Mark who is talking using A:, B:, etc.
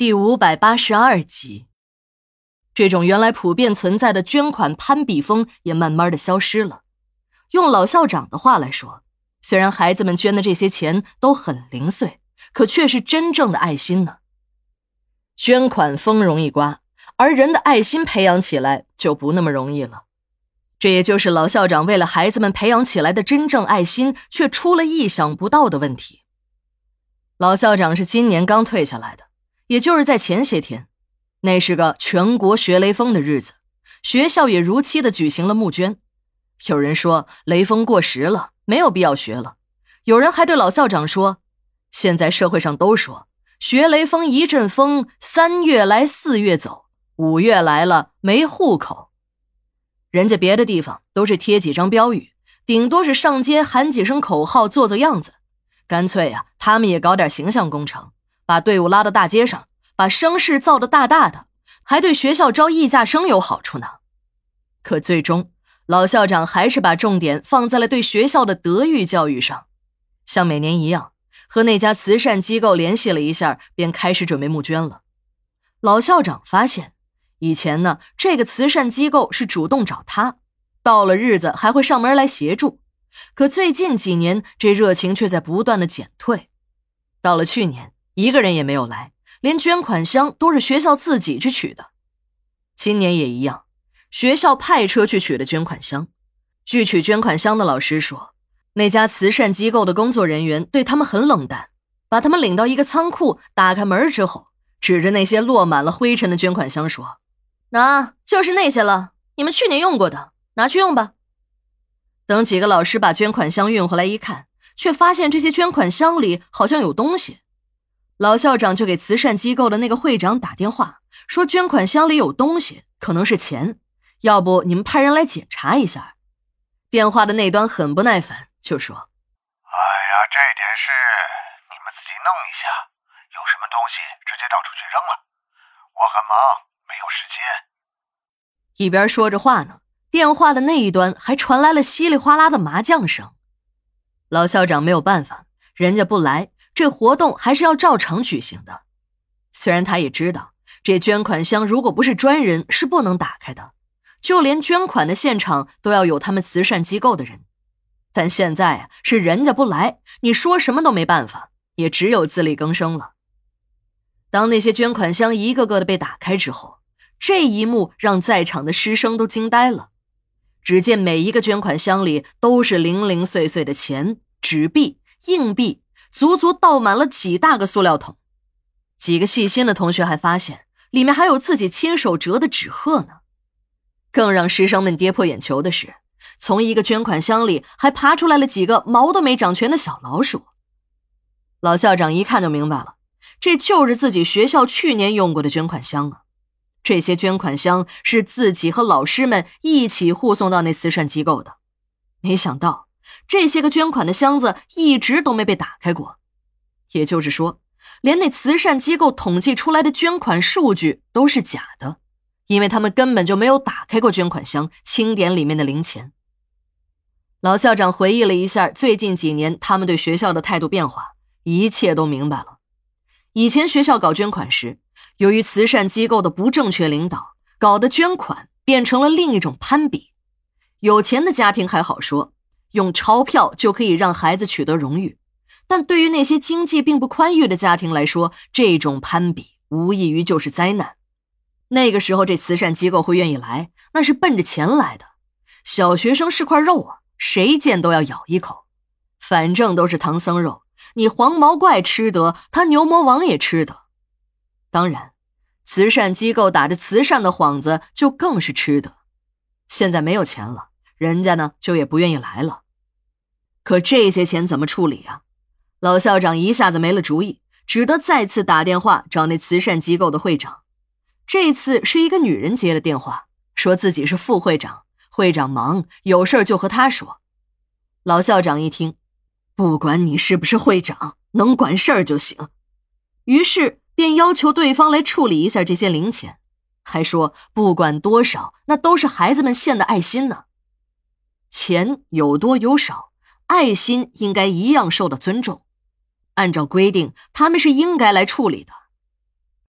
A: 第五百八十二集，这种原来普遍存在的捐款攀比风也慢慢的消失了。用老校长的话来说，虽然孩子们捐的这些钱都很零碎，可却是真正的爱心呢。捐款风容易刮，而人的爱心培养起来就不那么容易了。这也就是老校长为了孩子们培养起来的真正爱心，却出了意想不到的问题。老校长是今年刚退下来的。也就是在前些天，那是个全国学雷锋的日子，学校也如期的举行了募捐。有人说雷锋过时了，没有必要学了；有人还对老校长说：“现在社会上都说学雷锋一阵风，三月来四月走，五月来了没户口。人家别的地方都是贴几张标语，顶多是上街喊几声口号，做做样子。干脆呀，他们也搞点形象工程。”把队伍拉到大街上，把声势造得大大的，还对学校招艺价生有好处呢。可最终，老校长还是把重点放在了对学校的德育教育上。像每年一样，和那家慈善机构联系了一下，便开始准备募捐了。老校长发现，以前呢，这个慈善机构是主动找他，到了日子还会上门来协助。可最近几年，这热情却在不断的减退。到了去年。一个人也没有来，连捐款箱都是学校自己去取的。今年也一样，学校派车去取的捐款箱。据取捐款箱的老师说，那家慈善机构的工作人员对他们很冷淡，把他们领到一个仓库，打开门之后，指着那些落满了灰尘的捐款箱说：“那就是那些了，你们去年用过的，拿去用吧。”等几个老师把捐款箱运回来一看，却发现这些捐款箱里好像有东西。老校长就给慈善机构的那个会长打电话，说捐款箱里有东西，可能是钱，要不你们派人来检查一下。电话的那端很不耐烦，就说：“哎
B: 呀，这点事你们自己弄一下，有什么东西直接到处去扔了。我很忙，没有时
A: 间。”一边说着话呢，电话的那一端还传来了稀里哗啦的麻将声。老校长没有办法，人家不来。这活动还是要照常举行的，虽然他也知道这捐款箱如果不是专人是不能打开的，就连捐款的现场都要有他们慈善机构的人，但现在啊是人家不来，你说什么都没办法，也只有自力更生了。当那些捐款箱一个个的被打开之后，这一幕让在场的师生都惊呆了。只见每一个捐款箱里都是零零碎碎的钱、纸币、硬币。足足倒满了几大个塑料桶，几个细心的同学还发现里面还有自己亲手折的纸鹤呢。更让师生们跌破眼球的是，从一个捐款箱里还爬出来了几个毛都没长全的小老鼠。老校长一看就明白了，这就是自己学校去年用过的捐款箱啊！这些捐款箱是自己和老师们一起护送到那慈善机构的，没想到。这些个捐款的箱子一直都没被打开过，也就是说，连那慈善机构统计出来的捐款数据都是假的，因为他们根本就没有打开过捐款箱，清点里面的零钱。老校长回忆了一下最近几年他们对学校的态度变化，一切都明白了。以前学校搞捐款时，由于慈善机构的不正确领导，搞得捐款变成了另一种攀比。有钱的家庭还好说。用钞票就可以让孩子取得荣誉，但对于那些经济并不宽裕的家庭来说，这种攀比无异于就是灾难。那个时候，这慈善机构会愿意来，那是奔着钱来的。小学生是块肉啊，谁见都要咬一口。反正都是唐僧肉，你黄毛怪吃得，他牛魔王也吃得。当然，慈善机构打着慈善的幌子，就更是吃的。现在没有钱了。人家呢，就也不愿意来了。可这些钱怎么处理啊？老校长一下子没了主意，只得再次打电话找那慈善机构的会长。这次是一个女人接了电话，说自己是副会长，会长忙，有事就和他说。老校长一听，不管你是不是会长，能管事儿就行。于是便要求对方来处理一下这些零钱，还说不管多少，那都是孩子们献的爱心呢。钱有多有少，爱心应该一样受到尊重。按照规定，他们是应该来处理的。